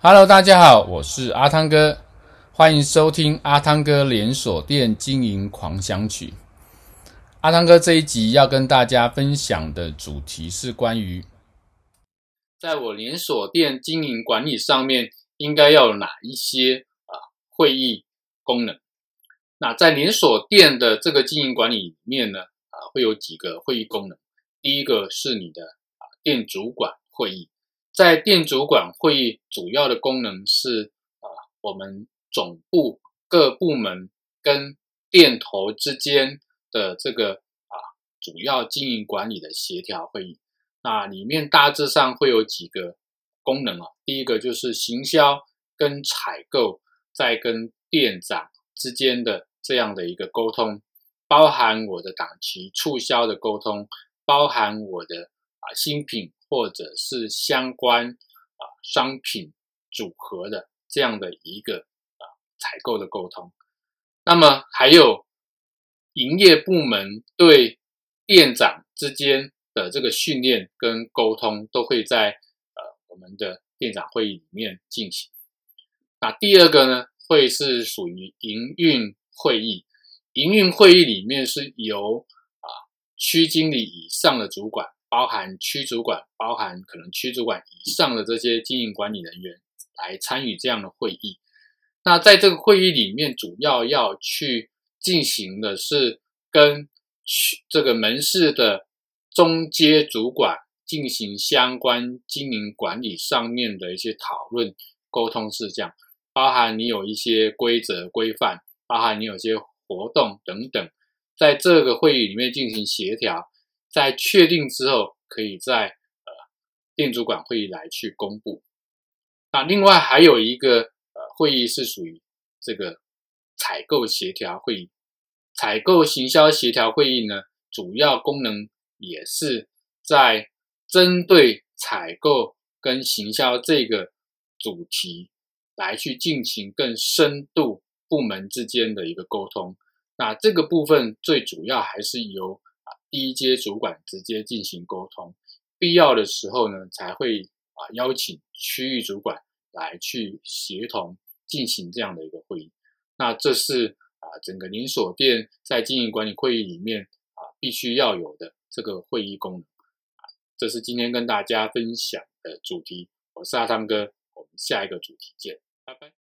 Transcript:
Hello，大家好，我是阿汤哥，欢迎收听阿汤哥连锁店经营狂想曲。阿汤哥这一集要跟大家分享的主题是关于，在我连锁店经营管理上面应该要有哪一些啊会议功能。那在连锁店的这个经营管理里面呢，啊会有几个会议功能。第一个是你的啊店主管会议。在店主管会议主要的功能是啊，我们总部各部门跟店头之间的这个啊主要经营管理的协调会议。那里面大致上会有几个功能啊，第一个就是行销跟采购在跟店长之间的这样的一个沟通，包含我的档期促销的沟通，包含我的啊新品。或者是相关啊商品组合的这样的一个啊采购的沟通，那么还有营业部门对店长之间的这个训练跟沟通，都会在呃我们的店长会议里面进行。那第二个呢，会是属于营运会议，营运会议里面是由啊区经理以上的主管。包含区主管，包含可能区主管以上的这些经营管理人员来参与这样的会议。那在这个会议里面，主要要去进行的是跟这个门市的中阶主管进行相关经营管理上面的一些讨论沟通事项，包含你有一些规则规范，包含你有些活动等等，在这个会议里面进行协调。在确定之后，可以在呃店主管会议来去公布。那另外还有一个呃会议是属于这个采购协调会议，采购行销协调会议呢，主要功能也是在针对采购跟行销这个主题来去进行更深度部门之间的一个沟通。那这个部分最主要还是由第一阶主管直接进行沟通，必要的时候呢，才会啊邀请区域主管来去协同进行这样的一个会议。那这是啊整个连锁店在经营管理会议里面啊必须要有的这个会议功能。这是今天跟大家分享的主题。我是阿汤哥，我们下一个主题见，拜拜。